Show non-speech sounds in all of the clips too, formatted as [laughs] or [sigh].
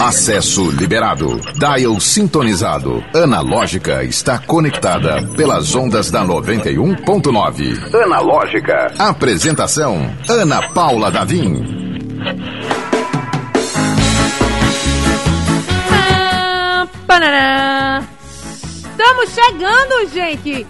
Acesso liberado. Dial sintonizado. Analógica está conectada pelas ondas da 91.9. Analógica. Apresentação: Ana Paula Davim. Estamos chegando, gente!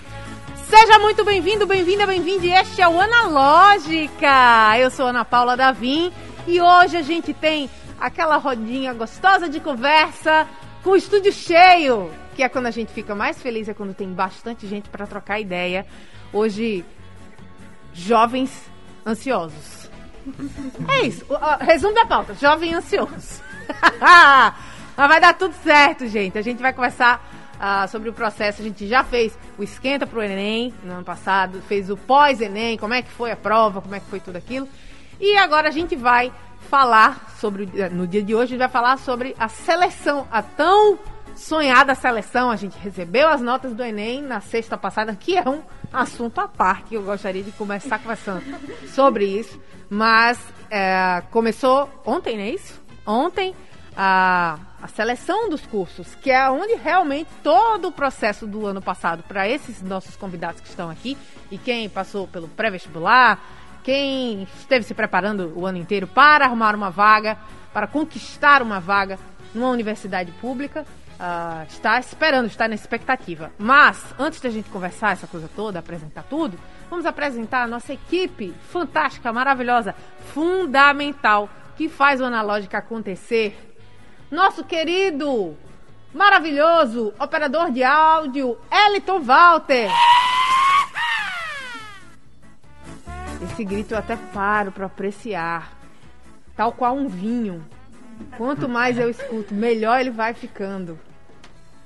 Seja muito bem-vindo, bem-vinda, bem-vinde. Este é o Analógica. Eu sou Ana Paula Davim e hoje a gente tem aquela rodinha gostosa de conversa com o estúdio cheio, que é quando a gente fica mais feliz, é quando tem bastante gente para trocar ideia. Hoje, jovens ansiosos. É isso. Resumo da pauta: jovem ansioso. [laughs] Mas vai dar tudo certo, gente. A gente vai conversar ah, sobre o processo. A gente já fez o esquenta pro Enem no ano passado, fez o pós-Enem, como é que foi a prova, como é que foi tudo aquilo. E agora a gente vai falar sobre, no dia de hoje, a gente vai falar sobre a seleção, a tão sonhada seleção. A gente recebeu as notas do Enem na sexta passada, que é um assunto à parte, eu gostaria de começar conversando sobre isso. Mas é, começou ontem, não é isso? Ontem a, a seleção dos cursos, que é onde realmente todo o processo do ano passado, para esses nossos convidados que estão aqui, e quem passou pelo pré-vestibular, quem esteve se preparando o ano inteiro para arrumar uma vaga, para conquistar uma vaga numa universidade pública, uh, está esperando, está na expectativa. Mas, antes da gente conversar essa coisa toda, apresentar tudo, vamos apresentar a nossa equipe fantástica, maravilhosa, fundamental, que faz o Analógica acontecer. Nosso querido, maravilhoso operador de áudio, Eliton Walter. Esse grito eu até paro para apreciar. Tal qual um vinho. Quanto mais eu escuto, melhor ele vai ficando.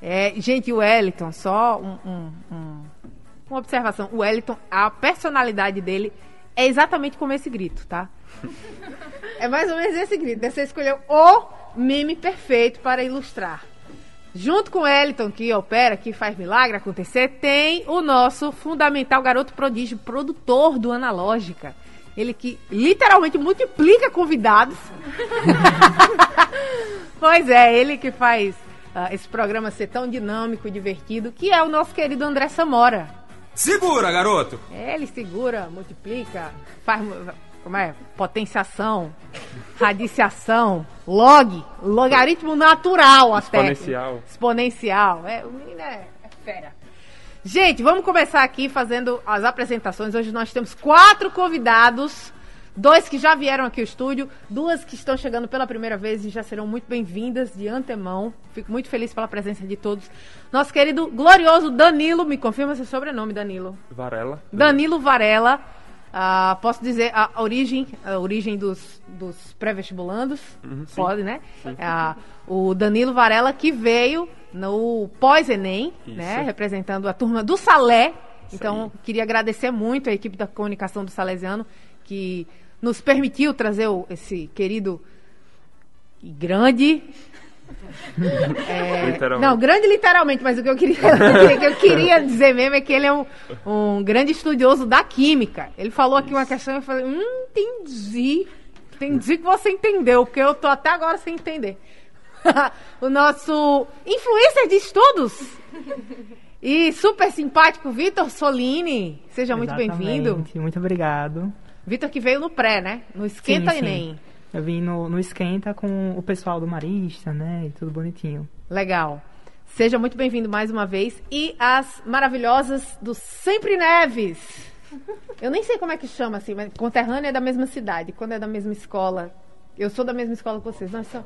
É, gente, o Wellington, só um, um, um, uma observação. O Wellington, a personalidade dele é exatamente como esse grito, tá? É mais ou menos esse grito. Você escolheu o meme perfeito para ilustrar. Junto com o Eliton, que opera, que faz milagre acontecer, tem o nosso fundamental garoto prodígio, produtor do Analógica. Ele que literalmente multiplica convidados. [laughs] pois é, ele que faz uh, esse programa ser tão dinâmico e divertido, que é o nosso querido André Samora. Segura, garoto! Ele segura, multiplica, faz como é? Potenciação, radiciação, log, logaritmo natural até. Exponencial. Exponencial. É, o menino é, é fera. Gente, vamos começar aqui fazendo as apresentações. Hoje nós temos quatro convidados. Dois que já vieram aqui ao estúdio, duas que estão chegando pela primeira vez e já serão muito bem-vindas de antemão. Fico muito feliz pela presença de todos. Nosso querido glorioso Danilo, me confirma seu sobrenome, Danilo. Varela. Danilo Varela Uh, posso dizer a, origem, a origem dos, dos pré-vestibulandos? Uhum, Pode, né? Uh, o Danilo Varela, que veio no pós-ENEM, né? Representando a turma do Salé. Então, queria agradecer muito a equipe da comunicação do Salesiano, que nos permitiu trazer esse querido e grande é, não, grande literalmente, mas o que eu queria, [laughs] o que eu queria dizer mesmo é que ele é um, um grande estudioso da química. Ele falou aqui uma questão e eu falei, hum, entendi. Entendi que você entendeu, porque eu tô até agora sem entender. [laughs] o nosso influencer de estudos. E super simpático, Vitor Solini. Seja muito bem-vindo. Muito obrigado. Vitor que veio no pré, né? No Esquenta sim, Enem. Eu vim no, no Esquenta com o pessoal do Marista, né? E tudo bonitinho. Legal. Seja muito bem-vindo mais uma vez. E as maravilhosas do Sempre Neves. Eu nem sei como é que chama assim, mas conterrânea é da mesma cidade. Quando é da mesma escola. Eu sou da mesma escola que vocês. Não, sou...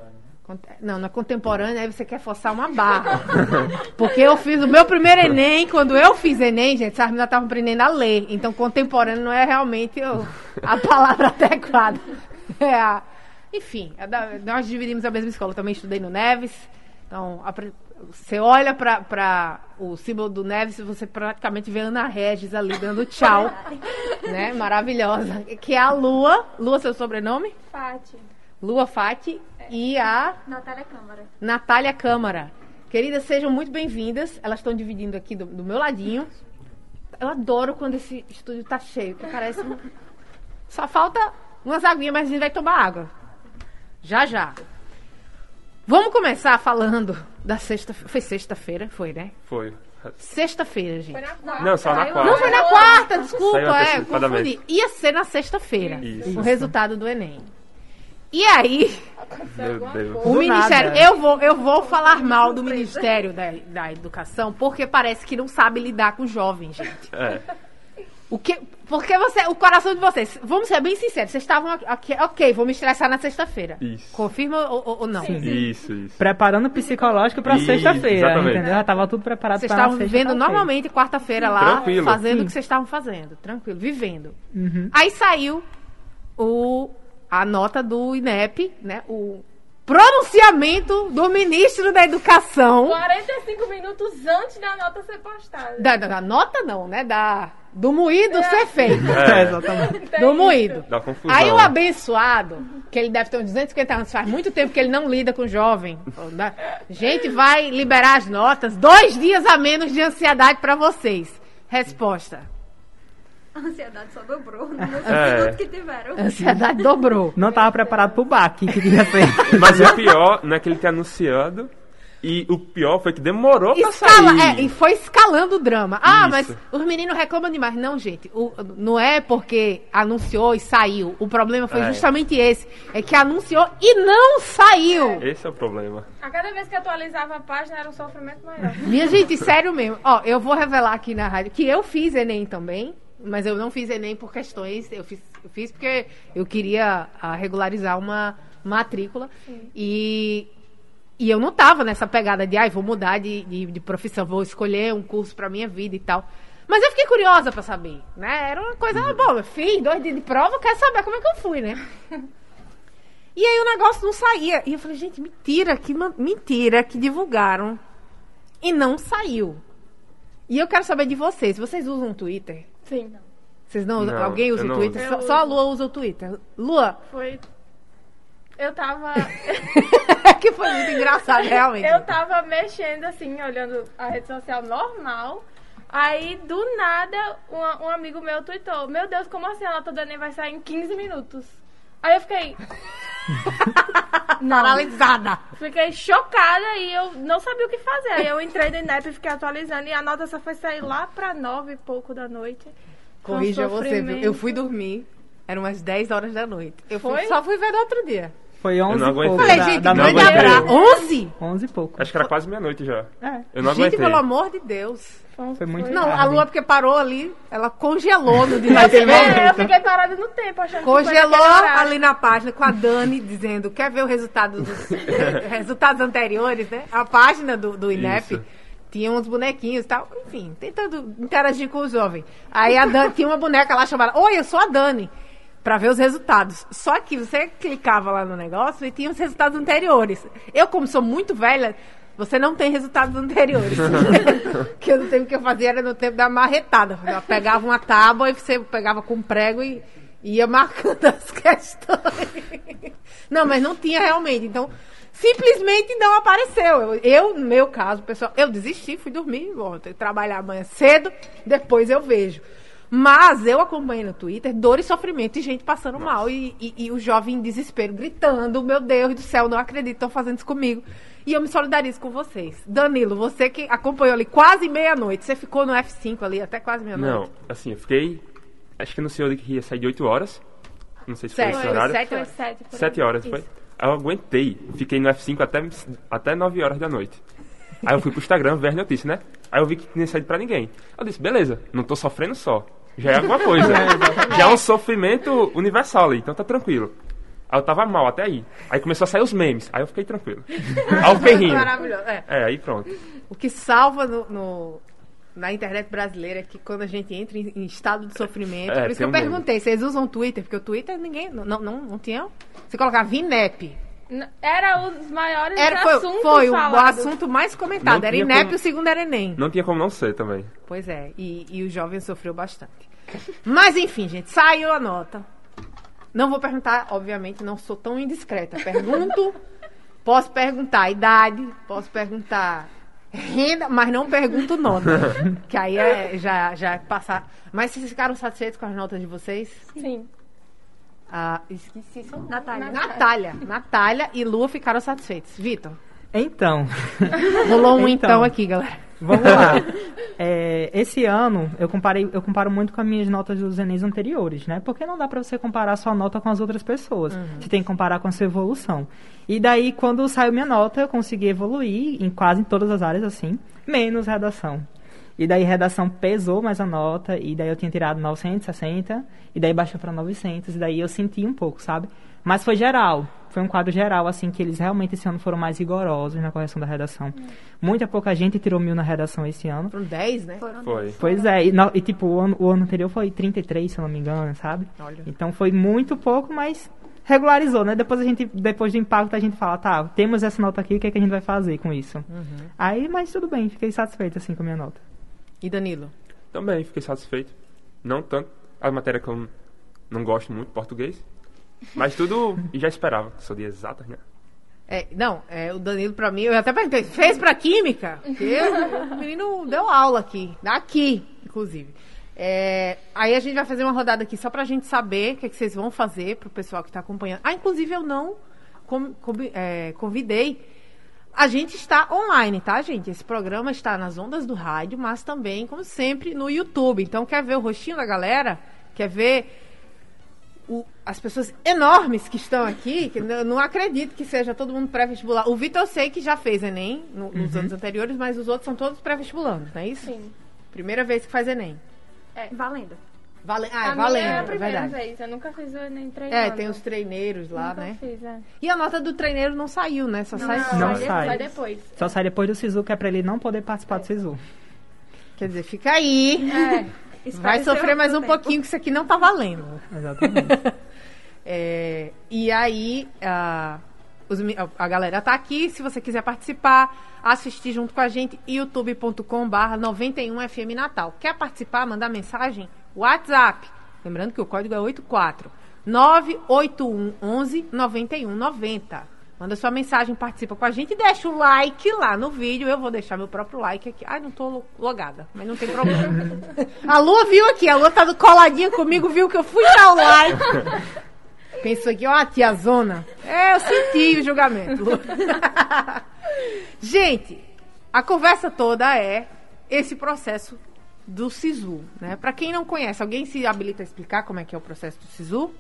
Não, na contemporânea, aí você quer forçar uma barra. [laughs] Porque eu fiz o meu primeiro Enem, quando eu fiz Enem, gente, as meninas estavam aprendendo a ler. Então, contemporâneo não é realmente a palavra [laughs] adequada. É a, enfim, é nós dividimos a mesma escola. Eu também estudei no Neves. Então, você olha para o símbolo do Neves e você praticamente vê Ana Regis ali dando tchau. [laughs] né? Maravilhosa. Que é a Lua. Lua, seu sobrenome? Fati. Lua Fati é. e a... Natália Câmara. Natália Câmara. Queridas, sejam muito bem-vindas. Elas estão dividindo aqui do, do, meu ladinho. Eu adoro quando esse estúdio tá cheio, que parece... Só falta umas aguinhas, mas a gente vai tomar água. Já, já. Vamos começar falando da sexta. Foi sexta-feira? Foi, né? Foi. Sexta-feira, gente. Foi na quarta. Não, só na quarta. Não, foi na quarta, desculpa, é, confundi. Ia ser na sexta-feira Isso. o resultado do Enem. E aí, o Ministério. nada. Eu vou, eu vou falar mal do Ministério da, da Educação, porque parece que não sabe lidar com jovens, gente. É. O que, porque você, o coração de vocês, vamos ser bem sinceros, vocês estavam aqui, ok, vou me estressar na sexta-feira. Isso. Confirma ou, ou- ou não? Isso, isso. Preparando o psicológico pra sexta-feira, entendeu? Já tava tudo preparado Vocês estavam vivendo tá normalmente quarta-feira lá, Tranquilo. fazendo o Sim. que vocês estavam fazendo, tranquilo, vivendo. Uhum. Aí saiu o, a nota do INEP, né? O pronunciamento do ministro da Educação. 45 minutos antes da nota ser postada. Da, da- da nota não, né? Da, do moído ser feito. [laughs] É, É. [laughs] exatamente. Tem Do isso. moído. Dá confusão. Aí o abençoado, que ele deve ter uns 250 anos, faz muito tempo que ele não lida com jovem. né? Gente, vai liberar as notas, dois dias a menos de ansiedade pra vocês. Resposta. A ansiedade só dobrou no [laughs] É. minuto que tiveram. A ansiedade dobrou. Não tava preparado pro baque que ia ser. [laughs] Mas o pior não é que ele tinha anunciado. E o pior foi que demorou pra Escala, sair. é, e foi escalando o drama. Ah, mas Isso. os meninos reclamam demais. Não, gente, o- não é porque anunciou e saiu. O problema foi É. justamente esse. É que anunciou e não saiu. Esse é o problema. A cada vez que atualizava a página era um sofrimento maior. Minha gente, sério mesmo. Ó, eu vou revelar aqui na rádio que eu fiz Enem também, mas eu não fiz Enem por questões. Eu fiz, eu fiz porque eu queria ah, regularizar uma matrícula. E, e eu não tava nessa pegada de, ai, vou mudar de, de, de profissão, vou escolher um curso pra minha vida e tal. Mas eu fiquei curiosa pra saber, né? Era uma coisa boa. Eu fiz dois dias de prova, eu quero saber como é que eu fui, né? [laughs] E aí o negócio não saía. E eu falei, gente, mentira, que mentira que divulgaram e não saiu. E eu quero saber de vocês. Vocês usam o Twitter? Sim. Vocês não usam? Não, Alguém usa o Twitter? Só, só a. Lua usa o Twitter. Lua, Foi. Eu tava. [laughs] que foi muito engraçado, realmente. eu tava mexendo assim, olhando a rede social normal. Aí, do nada, um, um amigo meu tweetou: Meu Deus, como assim a nota do Enem vai sair em 15 minutos? Aí eu fiquei. [laughs] Paralisada. Fiquei chocada e eu não sabia o que fazer. Aí eu entrei no INEP e fiquei atualizando e a nota só foi sair lá pra nove e pouco da noite. Foi um Corrija você, viu? Eu fui dormir. Eram umas 10 horas da noite. Eu fui- só fui ver no outro dia. Foi 11 não e pouco. Falei, da, gente, da não grande abraço. 11? 11 e pouco. Acho que era quase meia-noite já. É. Eu não Gente, aguentei. pelo amor de Deus. Foi muito Não, a tarde. Lua, porque parou ali, ela congelou no dia. [laughs] É, eu fiquei parada no tempo, achando Congelou ali na página com a Dani dizendo, quer ver o resultado dos [laughs] resultados anteriores, né? A página do, do INEP Isso. tinha uns bonequinhos e tal, enfim, tentando interagir com o jovem. Aí a Dani tinha uma boneca lá chamada, oi, eu sou a Dani, pra ver os resultados. Só que você clicava lá no negócio e tinha os resultados anteriores. Eu, como sou muito velha, você não tem resultados anteriores. [laughs] que eu, no tempo que eu fazia era no tempo da marretada. Eu pegava uma tábua e você pegava com prego e ia marcando [laughs] as questões. Não, mas não tinha realmente. Então, simplesmente não apareceu. Eu, eu, no meu caso, pessoal, eu desisti, fui dormir, que trabalhar amanhã cedo, depois eu vejo. Mas eu acompanhei no Twitter dor e sofrimento e gente passando mal e, e, e o jovem em desespero gritando: Meu Deus do céu, não acredito, estão fazendo isso comigo. E eu me solidarizo com vocês. Danilo, você que acompanhou ali quase meia-noite, você ficou no F5 ali até quase meia-noite? Não, assim, eu fiquei. Acho que no senhor que ia sair de 8 horas. Não sei se Sete, foi esse horário. sete Foi horas. sete, por aí. 7 horas, Isso. foi? Aí eu aguentei. Fiquei no F5 até, até 9 horas da noite. Aí eu fui pro Instagram ver as notícias, né? Aí eu vi que tinha saído pra ninguém. Eu disse, beleza, não tô sofrendo só. Já é alguma coisa. [laughs] Já é um sofrimento universal ali, então tá tranquilo. Aí eu tava mal até aí. Aí começou a sair os memes. Aí eu fiquei tranquilo. Aí eu fiquei rindo. Maravilhoso. É. É, aí pronto. O que salva no, no- na internet brasileira é que quando a gente entra em, em estado de sofrimento. É, por isso que eu perguntei, vocês usam Twitter? Porque o Twitter ninguém. Não, não, não, não tinha. Você colocava INEP. Era os maiores Era, foi assuntos foi o, assunto mais comentado. Não Era INEP como- e o segundo era Enem. Não tinha como não ser também. Pois é, e, e o jovem sofreu bastante. Mas enfim, gente, saiu a nota. Não vou perguntar, obviamente, não sou tão indiscreta. Pergunto, [laughs] posso perguntar a idade, posso perguntar renda, mas não pergunto nota. [laughs] que aí é, já, já é passar. Mas vocês ficaram satisfeitos com as notas de vocês? Sim. Ah, esqueci seu nome. Natália. Natália. Natália e Lua ficaram satisfeitos. Vitor, Então, [laughs] rolou um então, Então. aqui, galera. vamos lá. É, esse ano, eu, comparei, eu comparo muito com as minhas notas dos Enems anteriores, né? Porque não dá pra você comparar sua nota com as outras pessoas. Você tem que comparar com a sua evolução. E daí, quando saiu minha nota, eu consegui evoluir em quase todas as áreas, assim, menos redação. E daí, redação pesou mais a nota, e daí eu tinha tirado 960, e daí baixou pra 900, e daí eu senti um pouco, sabe? Mas foi geral, foi um quadro geral, assim, que eles realmente esse ano foram mais rigorosos na correção da redação. Muita pouca gente tirou mil na redação esse ano. Foram 10, né? Foram Foi. Pois é, e, no- e, tipo, o ano, o ano anterior foi 33, se eu não me engano, sabe? Olha. Então foi muito pouco, mas regularizou, né? Depois a gente, depois do impacto, a gente fala, tá, temos essa nota aqui, o que, é que a gente vai fazer com isso? Aí, mas tudo bem, fiquei satisfeito, assim, com a minha nota. E Danilo? Também fiquei satisfeito. Não tanto. A matéria que eu não gosto muito, português. Mas tudo. E já esperava, que sou de exatas, né? É, não, é, o Danilo pra mim, eu até perguntei, fez pra química? Porque o menino deu aula aqui, daqui, inclusive. É, aí a gente vai fazer uma rodada aqui só pra gente saber o que, é que vocês vão fazer pro pessoal que tá acompanhando. Ah, inclusive eu não com- com- é, convidei. A gente está online, tá, gente? Esse programa está nas ondas do rádio, mas também, como sempre, no YouTube. Então, quer ver o rostinho da galera? Quer ver o- as pessoas enormes que estão aqui, que eu não acredito que seja todo mundo pré-vestibular. O Vitor eu sei que já fez Enem no- nos anos anteriores, mas os outros são todos pré-vestibulandos, não é isso? Sim. Primeira vez que faz Enem. Valendo. Vale... Ah, a é minha valendo, é a é primeira verdade. vez. Eu nunca fiz o Enem É, treinando. tem os treineiros lá, Nunca né? fiz, é. E a nota do treineiro não saiu, né? Só sai Não, Não sai, sai. depois. Só sai depois do SISU, que é pra ele não poder participar do SISU. Quer dizer, fica aí. É. Vai sofrer mais um tempo. pouquinho, que isso aqui não tá valendo. Exatamente. [laughs] É, e aí, a, os a galera tá aqui. Se você quiser participar, assistir junto com a gente, youtube.com/barra 91FM Natal. Quer participar, mandar mensagem? WhatsApp. Lembrando que o código é 84 981 11 91 90. Manda sua mensagem, participa com a gente e deixa o like lá no vídeo. Eu vou deixar meu próprio like aqui. Ai, não tô lo- logada, mas não tem problema. [laughs] a Lua viu aqui, a Lua tá coladinha comigo, viu que eu fui dar o like. Pensou aqui, ó, a tiazona. É, eu senti o julgamento. [laughs] Gente, a conversa toda é esse processo do SISU, né? Pra quem não conhece, alguém se habilita a explicar como é que é o processo do SISU?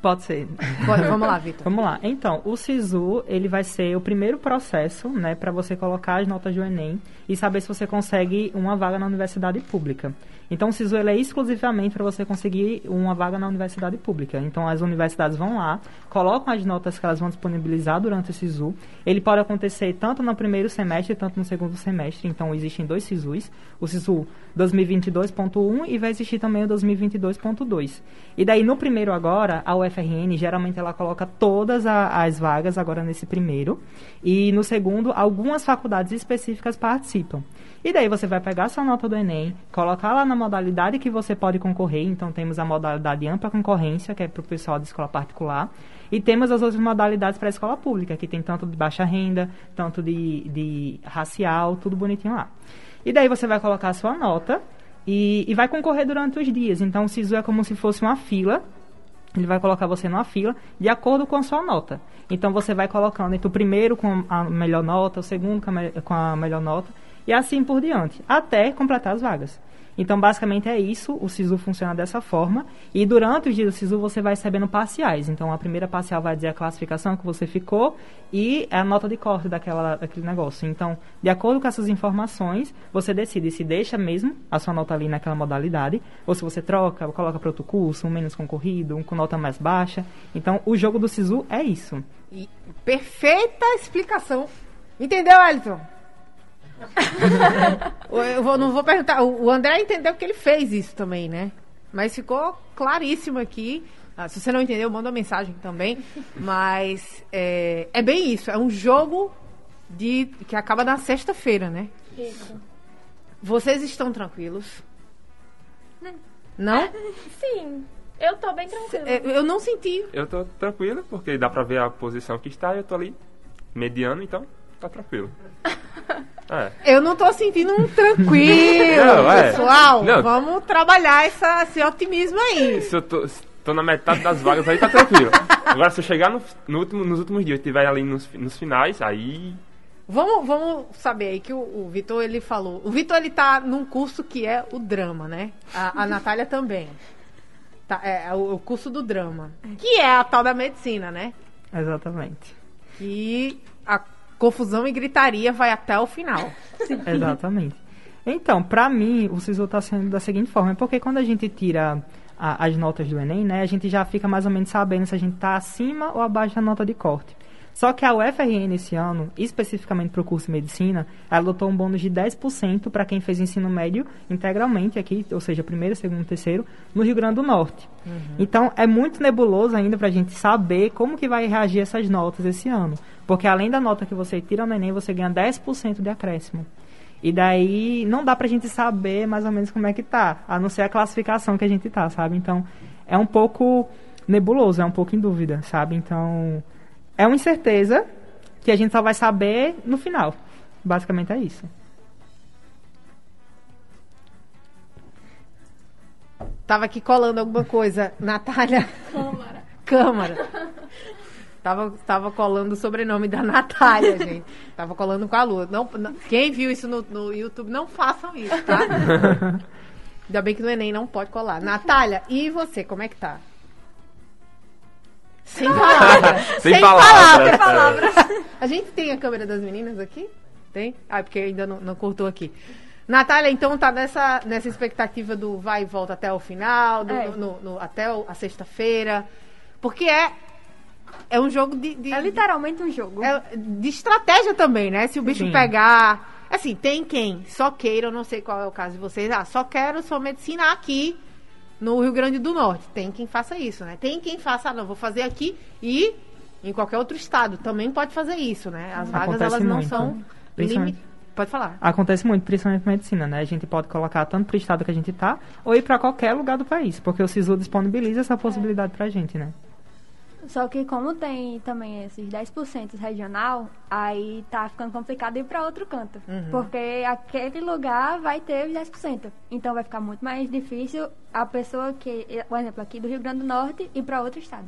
Pode ser. Bora, vamos lá, Vitor. Vamos lá. Então, o SISU, ele vai ser o primeiro processo, né, para você colocar as notas do Enem e saber se você consegue uma vaga na universidade pública. Então, o SISU ele é exclusivamente para você conseguir uma vaga na universidade pública. Então, as universidades vão lá, colocam as notas que elas vão disponibilizar durante o SISU. Ele pode acontecer tanto no primeiro semestre, tanto no segundo semestre. Então, existem dois SISUs. O SISU 2022.1 e vai existir também o 2022.2. E daí, no primeiro agora, a UFRN, geralmente ela coloca todas a- as vagas agora nesse primeiro. E no segundo, algumas faculdades específicas participam. E daí você vai pegar sua nota do Enem, colocar lá na modalidade que você pode concorrer. Então temos a modalidade ampla concorrência, que é para o pessoal de escola particular. E temos as outras modalidades para a escola pública, que tem tanto de baixa renda, tanto de, de racial, tudo bonitinho lá. E daí você vai colocar a sua nota e, e vai concorrer durante os dias. Então o SISU é como se fosse uma fila ele vai colocar você numa fila de acordo com a sua nota. Então você vai colocando entre o primeiro com a melhor nota, o segundo com a, me- com a melhor nota, e assim por diante, até completar as vagas. Então, basicamente é isso, o SISU funciona dessa forma, e durante os dias do SISU você vai recebendo parciais. Então, a primeira parcial vai dizer a classificação que você ficou e a nota de corte daquela, daquele negócio. Então, de acordo com essas informações, você decide se deixa mesmo a sua nota ali naquela modalidade, ou se você troca, coloca para outro curso, um menos concorrido, um com nota mais baixa. Então, o jogo do SISU é isso. E perfeita explicação. Entendeu, Elton? [laughs] eu vou- não vou perguntar. O André entendeu que ele fez isso também, né? Mas ficou claríssimo aqui. Ah, se você não entendeu, manda uma mensagem também. Mas é, é bem isso. É um jogo de que acaba na sexta-feira, né? Isso. Vocês estão tranquilos? Não? [laughs] Sim, eu tô bem tranquila. É, Eu não senti. Eu tô tranquilo, porque dá pra ver a posição que está, eu tô ali mediano, então tá tranquilo. [laughs] É. Eu não tô sentindo um tranquilo, Não, é. pessoal. Não. Vamos trabalhar essa, esse otimismo aí. Se eu tô, se tô tô na metade das vagas aí, tá tranquilo. Agora, se eu chegar no, no último, nos últimos dias e estiver ali nos, nos finais, aí Vamos, vamos saber aí que o, o Vitor ele falou. O Vitor ele tá num curso que é o drama, né? A, a Natália também. Tá, é, é o, o curso do drama. Que é a tal da medicina, né? Exatamente. E a confusão e gritaria vai até o final. [laughs] Exatamente. Então, pra mim, o SISU tá sendo da seguinte forma, porque quando a gente tira a- as notas do Enem, né, a gente já fica mais ou menos sabendo se a gente tá acima ou abaixo da nota de corte. Só que a UFRN esse ano, especificamente para o curso de medicina, ela adotou um bônus de 10% para quem fez ensino médio integralmente aqui, ou seja, primeiro, segundo, terceiro, no Rio Grande do Norte. Então, é muito nebuloso ainda para a gente saber como que vai reagir essas notas esse ano. Porque além da nota que você tira no Enem, você ganha 10% de acréscimo. E daí não dá pra gente saber mais ou menos como é que tá, a não ser a classificação que a gente tá, sabe? Então, é um pouco nebuloso, é um pouco em dúvida, sabe? Então, é uma incerteza que a gente só vai saber no final. Basicamente é isso. Tava aqui colando alguma coisa. [laughs] Natália. Câmara. Câmara. Tava, tava colando o sobrenome da Natália, gente. Tava colando com a Lua. Não, não- quem viu isso no, no YouTube, não façam isso, tá? [laughs] Ainda bem que no Enem não pode colar. Natália, e você, como é que tá? Sem palavras. Sem palavras. palavras. A gente tem a câmera das meninas aqui? Tem? Ah, porque ainda não, não cortou aqui. Natália, então tá nessa, nessa expectativa do vai e volta até o final, do- É. no- no- até o- a sexta-feira. Porque é, é um jogo de, de, É literalmente um jogo. é de estratégia também, né? Se o bicho Sim. pegar. Assim, tem quem só queira, eu não sei qual é o caso de vocês. Ah, só quero sua medicina aqui no Rio Grande do Norte. Tem quem faça isso, né? Tem quem faça, ah, não, vou fazer aqui e em qualquer outro estado. Também pode fazer isso, né? As vagas, Acontece elas não muito, são né? Pode falar. Acontece muito, principalmente na medicina, né? A gente pode colocar tanto pro estado que a gente tá, ou ir para qualquer lugar do país, porque o SISU disponibiliza essa possibilidade pra gente, né? Só que como tem também esses 10% regional, aí tá ficando complicado ir pra outro canto. Porque aquele lugar vai ter os 10%. Então vai ficar muito mais difícil a pessoa que, por exemplo, aqui do Rio Grande do Norte ir pra outro estado.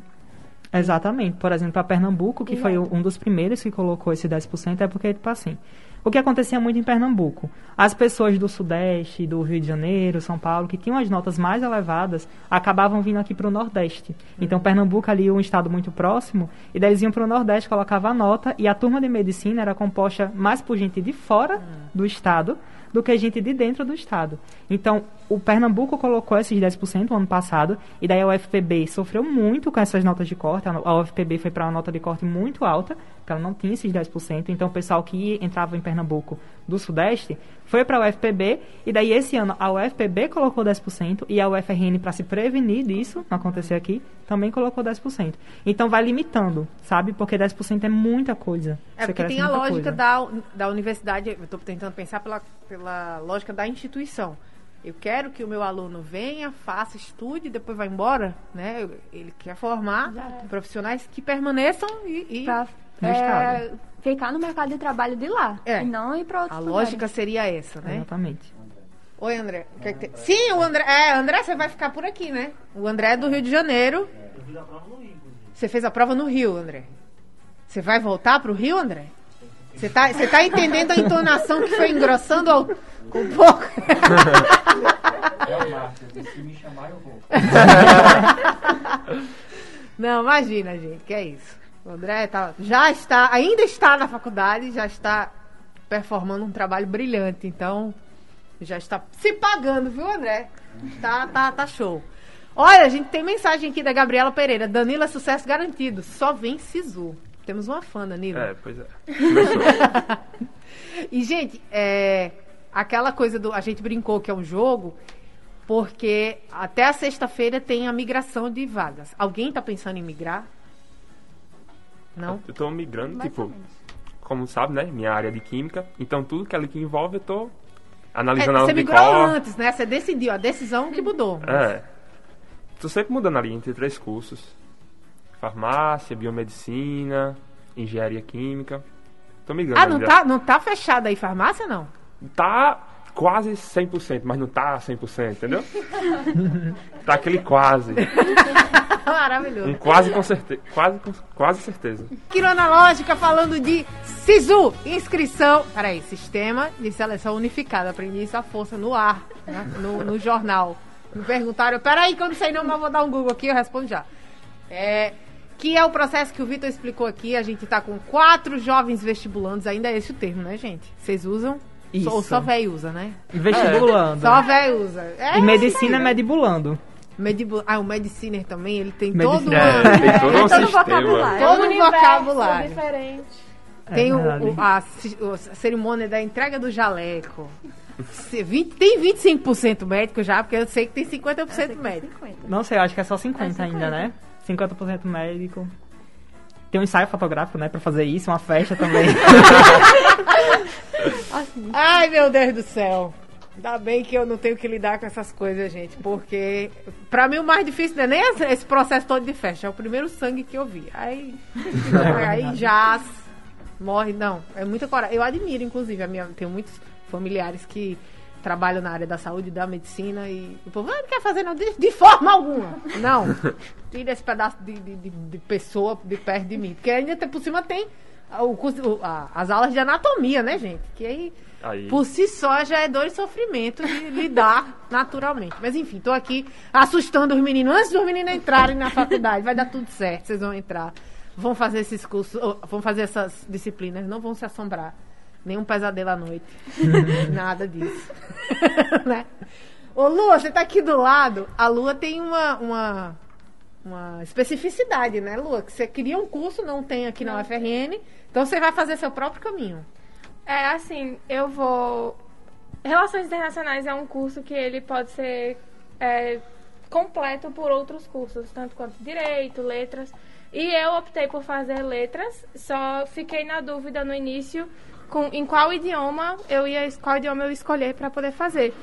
Exatamente. Por exemplo, para Pernambuco, que foi Exato. um dos primeiros que colocou esse 10%, é porque, tipo assim, o que acontecia muito em Pernambuco? As pessoas do Sudeste, do Rio de Janeiro, São Paulo, que tinham as notas mais elevadas, acabavam vindo aqui para o Nordeste. Então, Pernambuco ali, um estado muito próximo, e daí eles iam para o Nordeste, colocavam a nota, e a turma de medicina era composta mais por gente de fora do estado do que gente de dentro do estado. Então, o Pernambuco colocou esses 10% no ano passado, e daí a UFPB sofreu muito com essas notas de corte. A a UFPB foi para uma nota de corte muito alta, porque ela não tinha esses 10%. Então, o pessoal que entrava em Pernambuco do Sudeste foi para a UFPB, e daí esse ano a UFPB colocou 10%, e a UFRN, para se prevenir disso, não acontecer aqui, também colocou 10%. Então, vai limitando, sabe? Porque 10% é muita coisa. É Você porque tem a lógica coisa. da, da universidade, eu estou tentando pensar pela, pela lógica da instituição. Eu quero que o meu aluno venha, faça, estude, depois vá embora, né? Ele quer formar Exato. profissionais que permaneçam e, e é, ficar no mercado de trabalho de lá. É. E não ir pra outros a lugares. lógica seria essa, né? Exatamente. Oi, André. O que é que tem? Sim, o André. É, André, você vai ficar por aqui, né? O André é do Rio de Janeiro. Você fez a prova no Rio, André. Você vai voltar pro Rio, André? Você tá, você tá entendendo a entonação que foi engrossando ao, um pouco? É o Márcio, se me chamar eu vou. [laughs] Não, imagina, gente, que é isso. O André tá, já está, ainda está na faculdade, já está performando um trabalho brilhante, então já está se pagando, viu, André? Tá, tá, tá show. Olha, a gente tem mensagem aqui da Gabriela Pereira. Danilo é sucesso garantido. Só vem Sisu. Temos uma fã, Danilo. É, pois é. [laughs] E, gente, é, aquela coisa do. A gente brincou que é um jogo, porque até a sexta-feira tem a migração de vagas. Alguém tá pensando em migrar? Não? Eu tô migrando, tipo, como sabe, né? Minha área de química. Então tudo que ali que envolve eu tô É, analisando a você migrou cor. antes, né? Você decidiu, a decisão que mudou. É. Tô sempre mudando ali entre três cursos. Farmácia, biomedicina, engenharia química. Tô migrando Ah, não ainda. tá, não tá fechada aí farmácia, não? Tá quase 100%, mas não tá 100%, entendeu? [laughs] tá aquele quase. Maravilhoso. Um quase com certeza. Quase, com- quase certeza. Aqui no Analógica falando de SISU, inscrição. Peraí, Sistema de Seleção Unificada. Aprendi isso à força no ar, né? no, no jornal. Me perguntaram, peraí que eu não sei não, mas vou dar um Google aqui eu respondo já. É, que é o processo que o Vitor explicou aqui. A gente tá com quatro jovens vestibulandos, ainda é esse o termo, né, gente? Vocês usam? Isso. Ou só velho usa, né? Vestibulando. Só velho usa. É, E medicina é medibulando. Medibu- Ah, o Mediciner também, ele tem Mediciner. todo É, uma... tem todo um [laughs] Todo sistema. vocabulário. Todo um vocabulário. diferente. Tem É o, o- a, a cerimônia da entrega do jaleco. Se- 20 tem 25% médico já, porque eu sei que tem 50% médico. 50. Não sei, eu acho que é só 50, É 50. ainda, né? 50% médico. Tem um ensaio fotográfico, né, pra fazer isso, uma festa também. [laughs] Ai, meu Deus do céu. Ainda bem que eu não tenho que lidar com essas coisas, gente. Porque, pra mim, o mais difícil não é nem esse- esse processo todo de festa. É o primeiro sangue que eu vi. Aí, [laughs] aí já morre. Não, é muita coragem. Eu admiro, inclusive. A minha, tenho muitos familiares que trabalham na área da saúde, da medicina. E o povo "Ah, não quer fazer não, de, de forma alguma. [laughs] Não. Tira esse pedaço de, de, de- de pessoa de perto de mim. Porque ainda por cima tem o curso- a- as aulas de anatomia, né, gente? Que aí Aí. por si só já é dor e sofrimento de lidar naturalmente. Mas enfim, tô aqui assustando os meninos. Antes dos meninos entrarem na faculdade, vai dar tudo certo, vocês vão entrar. Vão fazer esses cursos, vão fazer essas disciplinas, não vão se assombrar. Nenhum pesadelo à noite. [laughs] Nada disso. [laughs] né? Ô, Lua, você tá aqui do lado. A Lua tem uma, uma, uma especificidade, né, Lua? Que você queria um curso, não tem aqui na UFRN. Então você vai fazer seu próprio caminho. É assim, eu vou. Relações Internacionais é um curso que ele pode ser é, completo por outros cursos, tanto quanto direito, letras. E eu optei por fazer letras, só fiquei na dúvida no início com em qual idioma eu ia qual idioma eu escolher para poder fazer.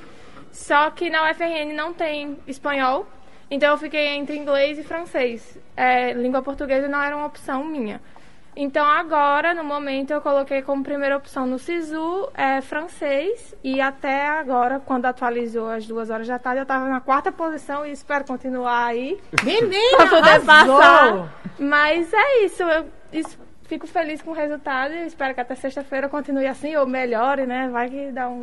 Só que na UFRN não tem espanhol, então eu fiquei entre inglês e francês. É, língua portuguesa não era uma opção minha. Então agora, no momento, eu coloquei como primeira opção no SISU é, francês e até agora, quando atualizou às duas horas da tarde, eu estava na quarta posição e espero continuar aí Menina, poder arrasou! passar. Mas é isso, eu fico feliz com o resultado e espero que até sexta-feira continue assim ou melhore, né? Vai que dá um,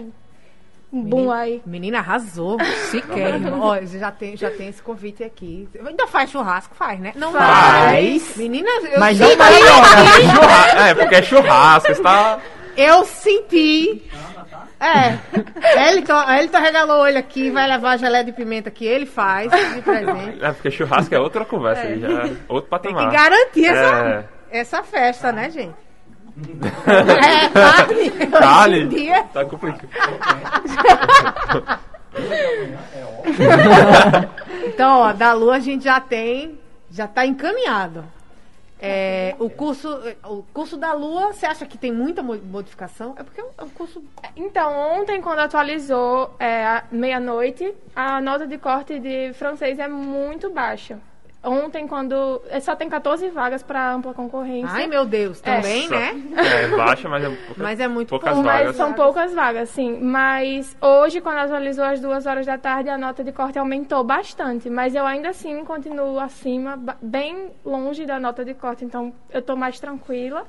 um boom aí. Menina, arrasou. [laughs] Chiquérrimo. Ó, já tem, já tem esse convite aqui. Ainda faz churrasco? Faz, né? Não Faz. Menina, eu Mas senti, não mais agora. Churra- É, porque é churrasco, você tá. eu senti. É, Elton, Elton regalou o olho aqui, vai levar a geleia de pimenta que ele faz de presente. É, porque churrasco é outra conversa aí, já é outro Tem patamar. que garantir essa, É. essa festa, né, gente? [laughs] É, carne. Carne? dia. Tá complicado. [laughs] Então, ó, da Lua a gente já tem, já tá encaminhado. É, o curso, o curso da Lua, você acha que tem muita mo- modificação? É porque é um curso Então, ontem, quando atualizou é, meia-noite, a nota de corte de francês é muito baixa. Ontem, quando. é, Só tem 14 vagas para ampla concorrência. Ai, meu Deus, também, né? É baixa, mas é, pouca, Mas é muito poucas pouco. Mas vagas. são poucas vagas, sim. Mas hoje, quando atualizou às duas horas da tarde, a nota de corte aumentou bastante. Mas eu ainda assim continuo acima, bem longe da nota de corte. Então, eu tô mais tranquila.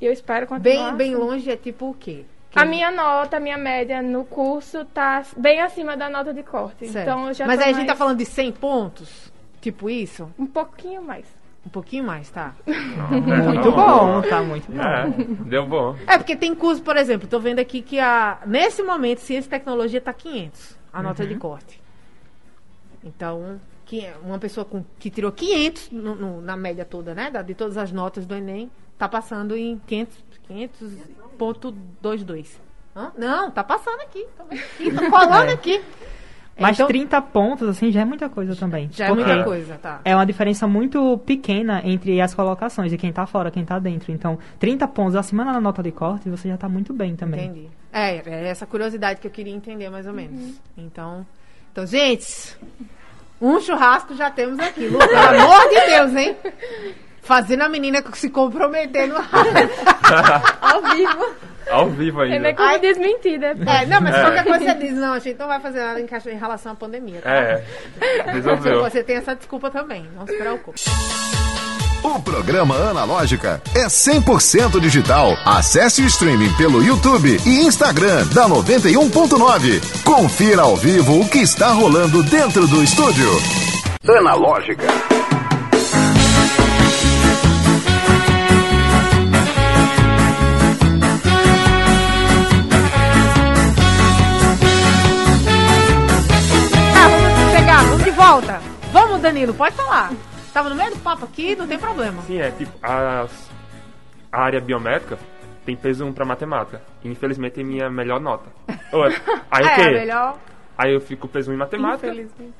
E eu espero continuar. Bem, bem assim. longe é tipo o quê? Que- A minha nota, a minha média no curso tá bem acima da nota de corte. Certo. Então eu já Mas aí a gente tá mais- falando de 100 pontos? Tipo isso? um pouquinho mais. Um pouquinho mais, tá? Muito bom, tá muito bom. É, deu bom. É, porque tem curso, por exemplo, tô vendo aqui que a, nesse momento, ciência e tecnologia tá 500, a nota de corte. Então, que uma pessoa com, que tirou 500 no- no- na média toda, né, da- de todas as notas do Enem, tá passando em 500, 500.22. Hã? Não, tá passando aqui, tô vendo aqui, tô falando aqui. Mas Então, 30 pontos, assim, já é muita coisa também. já é muita coisa, tá. É uma diferença muito pequena entre as colocações de quem tá fora, quem tá dentro. Então, 30 pontos acima da nota de corte, você já tá muito bem também. Entendi. É, é essa curiosidade que eu queria entender mais ou menos. Então, então, gente, um churrasco já temos aqui. Lu, [laughs] pelo amor de Deus, hein? Fazendo a menina se comprometer no [laughs] Ao vivo. Ao vivo Ele é ainda. como Ai. desmentir depois. É, não, mas É. qualquer coisa você diz, não, a gente não vai fazer nada em caixa- em relação à pandemia, tá? É, Você, resolveu. você tem essa desculpa também, não se preocupe. O programa Analógica é 100% digital. Acesse o streaming pelo YouTube e Instagram da 91.9. Confira ao vivo o que está rolando dentro do estúdio. Analógica. Volta. Vamos, Danilo, pode falar. Tava no meio do papo aqui, não tem problema. Sim, é tipo, as- a área biomédica tem peso 1 pra matemática. E, infelizmente é minha melhor nota. [laughs] Ô, Aí o é, quê? melhor. Aí eu fico peso 1 em matemática. Infelizmente.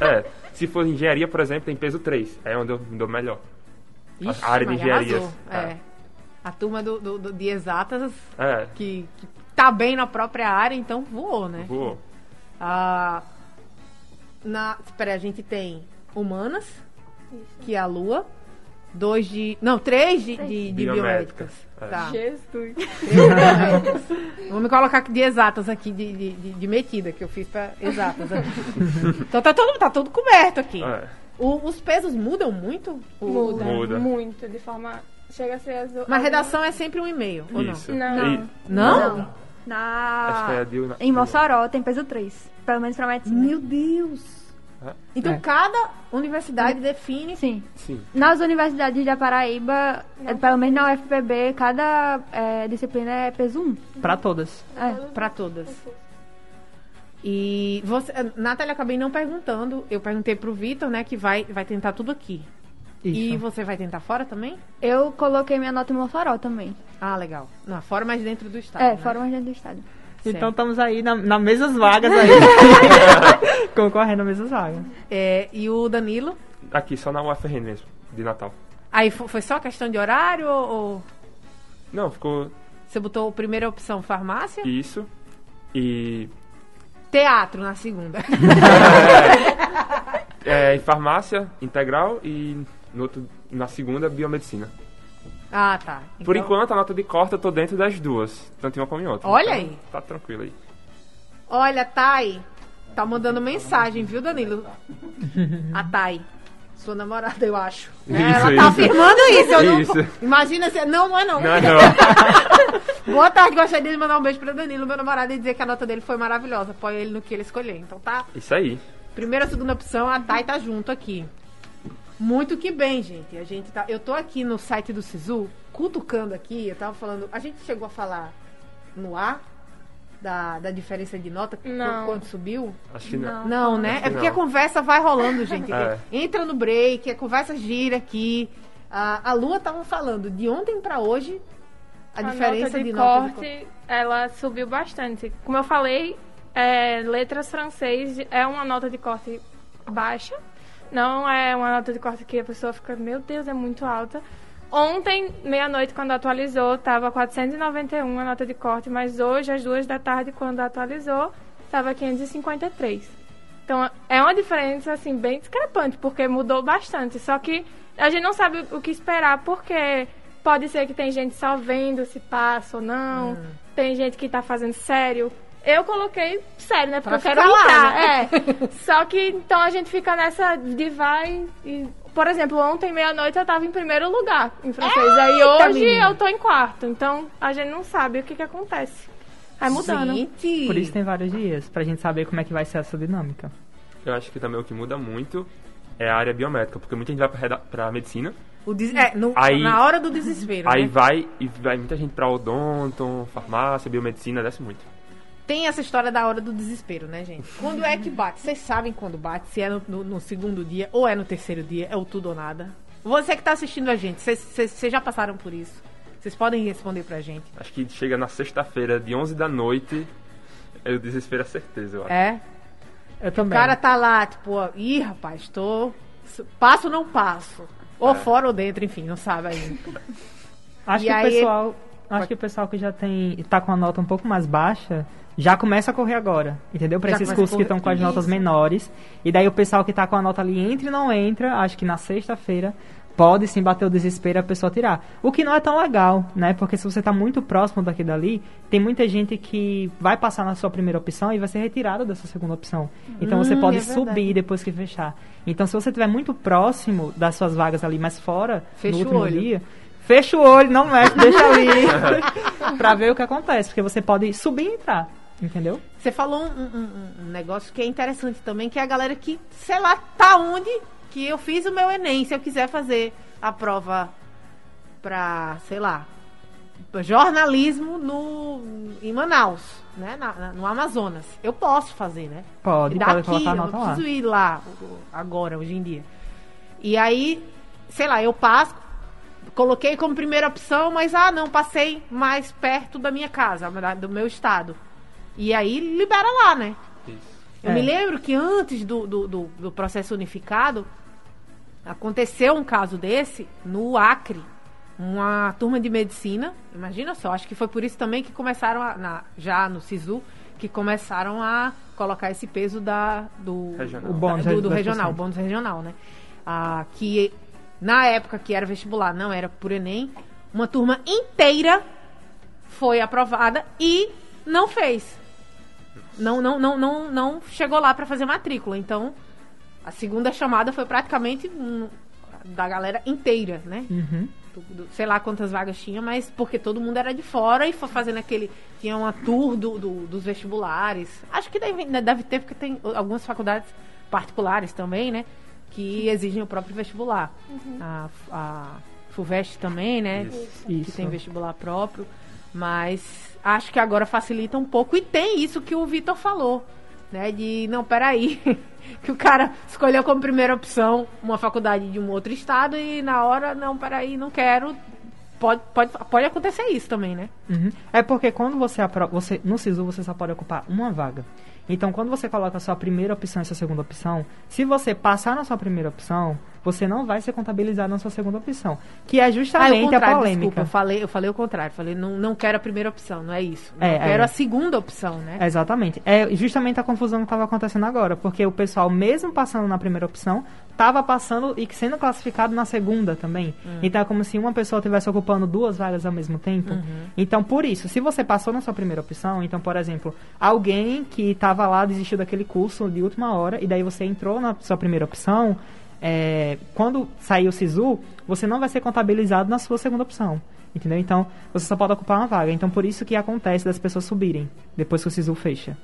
É. Se for engenharia, por exemplo, tem peso 3. É onde eu me dou melhor. Ixi, a área de engenharias. arrasou, É. A turma do, do- do- de exatas É, que, que tá bem na própria área, então voou, né? voou. Ah, na, espera, a gente tem humanas, que é a Lua. Dois de. Não, três de, de, de Biomédicas, é. Tá. Jesus. Três biomédicas. Vou me colocar de exatas aqui, de, de, de- de metida, que eu fiz pra exatas aqui. [laughs] então tá tudo, tá tudo coberto aqui. É. O- os pesos mudam muito? O- Muda, Muda. muito, de forma... Chega a ser... As, Mas redação é sempre um e-mail, ou Isso. Não. E- não? Não. Na... acho que é de, Em Mossoró tem peso 3. Pelo menos pra medicina. Meu Deus! Então É. cada universidade define. Sim. Sim. Nas universidades da Paraíba, é, pelo menos na UFPB, cada é, disciplina é peso 1. Pra todas. É. Pra todas. E você, Natália, eu acabei não perguntando. Eu perguntei pro Vitor, né, que vai, vai tentar tudo aqui. E Isso. você vai tentar fora também? Eu coloquei minha nota em Mossoró também. Ah, legal. Não, fora, mas dentro do estado. é, né? fora mais dentro do estado. Certo. Então estamos aí na, na mesmas vagas aí. [laughs] Concorrendo nas mesmas vagas. É, e o Danilo? Aqui, só na UFRN mesmo, de Natal. Aí fo- foi só questão de horário ou, Não, ficou você botou a primeira opção farmácia? isso. E Teatro na segunda. [laughs] é, em farmácia integral e no outro, na segunda, biomedicina. Ah, tá. Por Então- enquanto, a nota de corte eu tô dentro das duas, tanto em uma como em outra. Olha Então, aí. Tá tranquilo aí. Olha, Thay, tá mandando mensagem, viu, Danilo? A Thay. Sua namorada, eu acho. Isso, Ela tá isso. afirmando isso. Eu não- Isso. Imagina se. Não, não é não. Não, não. [laughs] Boa tarde, gostaria de mandar um beijo pra Danilo, meu namorado, e dizer que a nota dele foi maravilhosa. Apoio ele no que ele escolher. Então tá. Isso aí. Primeira, segunda opção, a Thay tá junto aqui. Muito que bem, gente. A gente tá. Eu tô aqui no site do Sisu, cutucando aqui, eu tava falando. A gente chegou a falar no ar da, da diferença de nota Não. quando subiu? Acho que não. Não, né? Acho É que porque a não. conversa vai rolando, gente. [laughs] É. Entra no break, a conversa gira aqui. A, a Lua tava falando de ontem pra hoje a, diferença nota de, de, corte, nota de corte. ela subiu bastante. Como eu falei, é, letras francês é uma nota de corte baixa. Não é uma nota de corte que a pessoa fica, meu Deus, é muito alta. Ontem, meia-noite, quando atualizou, estava 491 a nota de corte, mas hoje, às duas da tarde, quando atualizou, estava 553. Então, é uma diferença, assim, bem discrepante, porque mudou bastante. Só que a gente não sabe o que esperar, porque pode ser que tem gente só vendo se passa ou não, Hum. tem gente que tá fazendo sério. Eu coloquei sério, né? Porque Pra eu quero lá, entrar. né? É. [laughs] Só que, então, a gente fica nessa de vai e... Por exemplo, ontem, meia-noite, eu tava em primeiro lugar em francês. Aí Eita, hoje menina. eu tô em quarto. Então, a gente não sabe o que que acontece. Vai mudando. Gente, Por isso tem vários dias, pra gente saber como é que vai ser essa dinâmica. Eu acho que também o que muda muito é a área biomédica, porque muita gente vai pra, pra medicina, o des- é, no- Aí- na hora do desespero. aí né? vai e vai muita gente pra odonto, farmácia, biomedicina, desce muito. Tem essa história da hora do desespero, né, gente? Quando é que bate? Vocês sabem quando bate? Se é no, no- no segundo dia ou é no terceiro dia? É o tudo ou nada? Você que tá assistindo a gente, vocês- já passaram por isso? Vocês podem responder pra gente. Acho que chega na sexta-feira, de 11 da noite, eu desespero a certeza, eu acho. É? Eu O também. cara tá lá, tipo, ó, ih, rapaz, tô. Passo ou não passo? Ou É. fora ou dentro, enfim, não sabe ainda. Acho E que o aí- pessoal. Acho que o pessoal que já tem. tá com a nota um pouco mais baixa. Já começa a correr agora, entendeu? Pra Já esses cursos que estão com as notas Isso. menores. E daí o pessoal que tá com a nota ali entra e não entra, acho que na sexta-feira pode sim bater o desespero e a pessoa tirar. O que não é tão legal, né? Porque se você está muito próximo daqui dali, tem muita gente que vai passar na sua primeira opção e vai ser retirada dessa segunda opção. Então você Hum, pode é subir depois que fechar. Então se você estiver muito próximo das suas vagas ali, mais fora, Fecha no o último olho. dia, fecha o olho, não mexe, deixa ali [laughs] pra ver o que acontece, porque você pode subir e entrar, entendeu? Você falou um, um- um- negócio que é interessante também, que é a galera que, sei lá, tá onde que eu fiz o meu Enem. Se eu quiser fazer a prova pra, sei lá, jornalismo no, em Manaus, né? na- na- no Amazonas. Eu posso fazer, né? Pode, Daqui, pode colocar a eu não nota lá. preciso ir lá agora, hoje em dia. E aí, sei lá, eu passo, coloquei como primeira opção, mas ah, não, passei mais perto da minha casa, do meu estado. E aí libera lá, né? Isso. Eu É. me lembro que antes do, do, do, do processo unificado, aconteceu um caso desse no Acre. Uma turma de medicina, imagina só, acho que foi por isso também que começaram, a, na- já no SISU, que começaram a colocar esse peso da, do, Regional. O bônus da- do, do 10%. regional, o bônus regional, né? Ah, que na época que era vestibular, não era por Enem, uma turma inteira foi aprovada e não fez. Não, não, não, não, não chegou lá para fazer matrícula. Então, a segunda chamada foi praticamente hum, da galera inteira, né? Uhum. Do- do- sei lá quantas vagas tinha, mas porque todo mundo era de fora e foi fazendo aquele. Tinha uma tour do, do- dos vestibulares. Acho que deve, né, deve ter, porque tem algumas faculdades particulares também, né? Que exigem o próprio vestibular. A, a FUVEST também, né? Isso. que Isso. tem vestibular próprio, mas acho que agora facilita um pouco e tem isso que o Vitor falou, né? De não, peraí, [laughs] que o cara escolheu como primeira opção uma faculdade de um outro estado e na hora, não, peraí, não quero. Pode, pode, pode acontecer isso também, né? Uhum. É porque quando você, você no SISU você só pode ocupar uma vaga. Então, quando você coloca a sua primeira opção e sua segunda opção, se você passar na sua primeira opção, você não vai ser contabilizado na sua segunda opção, que é Ah, é justamente a contrário, polêmica. desculpa, eu falei, eu falei o contrário, falei, não, não quero a primeira opção, não é isso. Não É, quero é. a segunda opção, né? Exatamente. É justamente a confusão que estava acontecendo agora, porque o pessoal, mesmo passando na primeira opção, estava passando e sendo classificado na segunda também. Então é como se uma pessoa estivesse ocupando duas vagas ao mesmo tempo. Então, por isso, se você passou na sua primeira opção, então, por exemplo, alguém que estava lá desistiu daquele curso de última hora e daí você entrou na sua primeira opção, é, quando sair o SISU, você não vai ser contabilizado na sua segunda opção. Entendeu? Então, você só pode ocupar uma vaga. Então, por isso que acontece das pessoas subirem depois que o SISU fecha.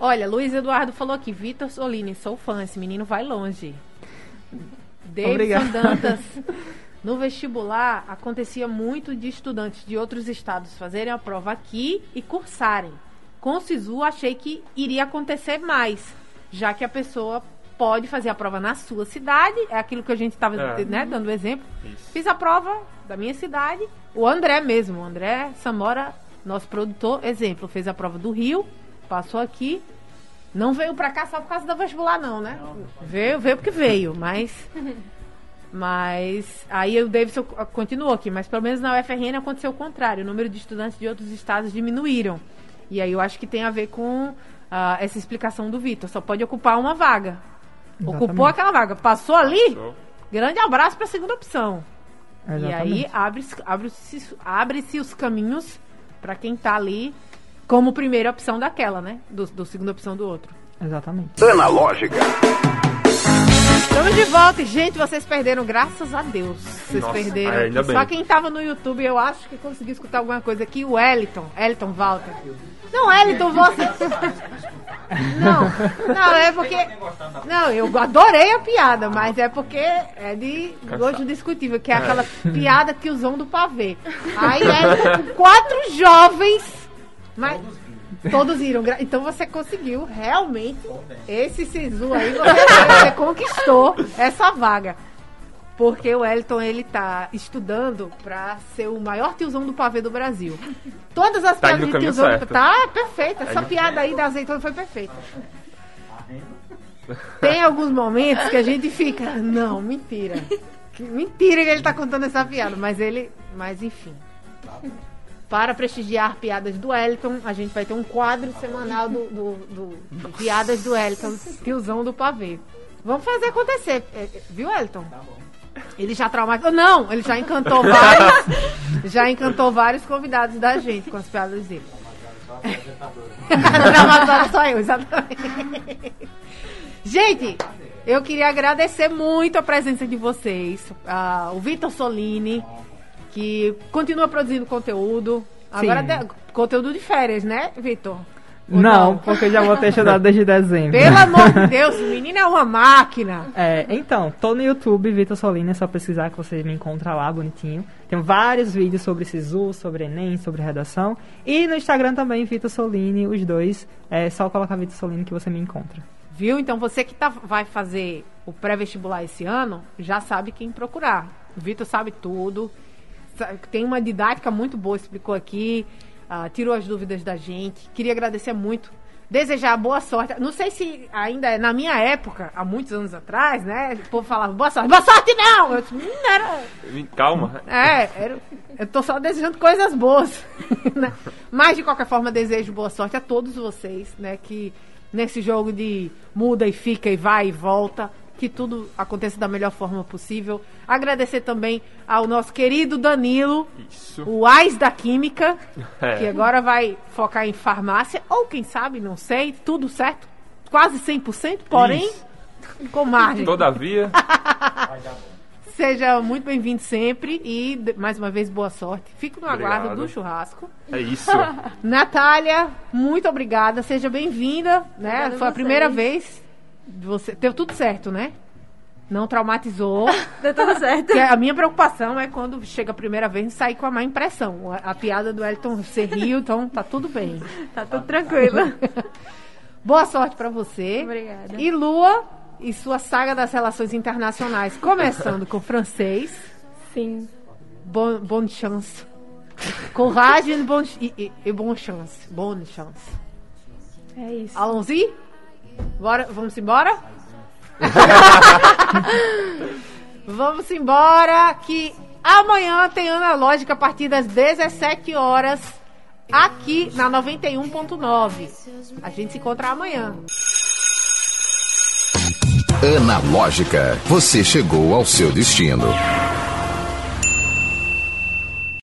Olha, Luiz Eduardo falou aqui, Vitor Solini, sou fã, esse menino vai longe. Davidson. Dantas. [laughs] No vestibular, acontecia muito de estudantes de outros estados fazerem a prova aqui e cursarem. Com o SISU, achei que iria acontecer mais, já que a pessoa pode fazer a prova na sua cidade, é aquilo que a gente estava É. né, dando exemplo. Isso. Fiz a prova da minha cidade. O André mesmo, o André Samora, nosso produtor, exemplo, fez a prova do Rio, passou aqui. Não veio pra cá só por causa do vestibular, não, né? Veio, veio porque veio, mas. Mas. Aí o Davidson continuou aqui, mas pelo menos na UFRN aconteceu o contrário. O número de estudantes de outros estados diminuíram. E aí eu acho que tem a ver com ah, essa explicação do Vitor. Só pode ocupar uma vaga. Ocupou Exatamente. aquela vaga. Passou ali, Show. grande abraço pra segunda opção. E aí Exatamente. abre-se abre abre os caminhos pra quem tá ali como primeira opção daquela, né? Do, do segunda opção do outro. Exatamente. Analógica. Estamos de volta e, gente, vocês perderam, graças a Deus. Vocês Nossa, perderam. ah, ainda aqui. bem. Só quem tava no YouTube, eu acho que conseguiu escutar alguma coisa aqui. O Eliton, Eliton Walter. Não, Eliton, você. [laughs] Não, não, é porque. Não, eu adorei a piada, mas é porque é de gosto discutível, que é aquela piada que usam do pavê. Aí é quatro jovens, mas todos viram. Então você conseguiu realmente esse Sisu aí, você, você conquistou essa vaga. Porque o Elton, ele tá estudando pra ser o maior tiozão do pavê do Brasil. Todas as Tá piadas de tiozão... certo. Tá perfeita. Essa indo- piada aí da azeitona foi perfeita. Tem alguns momentos que a gente fica... Não, mentira. Que Mentira que ele tá contando essa piada. Mas ele... Mas enfim. Para prestigiar piadas do Elton, a gente vai ter um quadro semanal do, do- do- de piadas do Elton, tiozão do pavê. Vamos fazer acontecer, é, é, viu, Elton? Ele já traumatizou. Não, ele já encantou vários. [laughs] já encantou vários convidados da gente com as piadas dele. [laughs] Traumatizada só eu, exatamente. Gente, eu queria agradecer muito a presença de vocês. Ah, o Vitor Solini, que continua produzindo conteúdo. Agora, de- conteúdo de férias, né, Vitor? Ou Não, porque eu já vou ter estudado desde dezembro. Pelo [laughs] amor de Deus, o menino é uma máquina. É, então, tô no YouTube, Vitor Solini, é só pesquisar que você me encontra lá, bonitinho. Tem vários vídeos sobre SISU, sobre Enem, sobre redação. E no Instagram também, Vitor Solini, os dois. É só colocar Vitor Solini que você me encontra. Viu? Então você que tá, vai fazer o pré-vestibular esse ano, já sabe quem procurar. O Vitor sabe tudo. Tem uma didática muito boa, explicou aqui. Ah, tirou as dúvidas da gente. Queria agradecer muito. Desejar boa sorte. Não sei se ainda é na minha época, há muitos anos atrás, né? O povo falava, boa sorte. Boa sorte não! Eu disse, "Hum, era, Calma. é, era- eu tô só desejando coisas boas. [laughs] né? Mas, de qualquer forma, desejo boa sorte a todos vocês, né? Que nesse jogo de muda e fica e vai e volta, que tudo aconteça da melhor forma possível. Agradecer também ao nosso querido Danilo, Isso. o AIS da Química, É. que agora vai focar em farmácia, ou quem sabe, não sei, tudo certo, quase 100%, porém, Isso. com margem. Todavia, [laughs] Seja muito bem-vindo sempre e, mais uma vez, boa sorte. Fico no aguardo do churrasco. é isso. [laughs] Natália, muito obrigada. Seja bem-vinda. Né? Foi a vocês. primeira vez. Você deu tudo certo, né? Não traumatizou. [laughs] Deu tudo certo. Porque a minha preocupação é quando chega a primeira vez sair com a má impressão. A, a piada do Elton você riu, então tá tudo bem. Tá tudo tranquilo. [laughs] Boa sorte pra você. Obrigada. E Lua e sua saga das relações internacionais, começando com francês. Sim. Bon, bonne chance. Courage e bon, e, e, e bonne chance. Bonne chance. É isso. Allons-y? Bora, vamos embora? [laughs] vamos embora que amanhã tem Analógica a partir das 17 horas aqui na 91.9. A gente se encontra amanhã. Analógica, você chegou ao seu destino.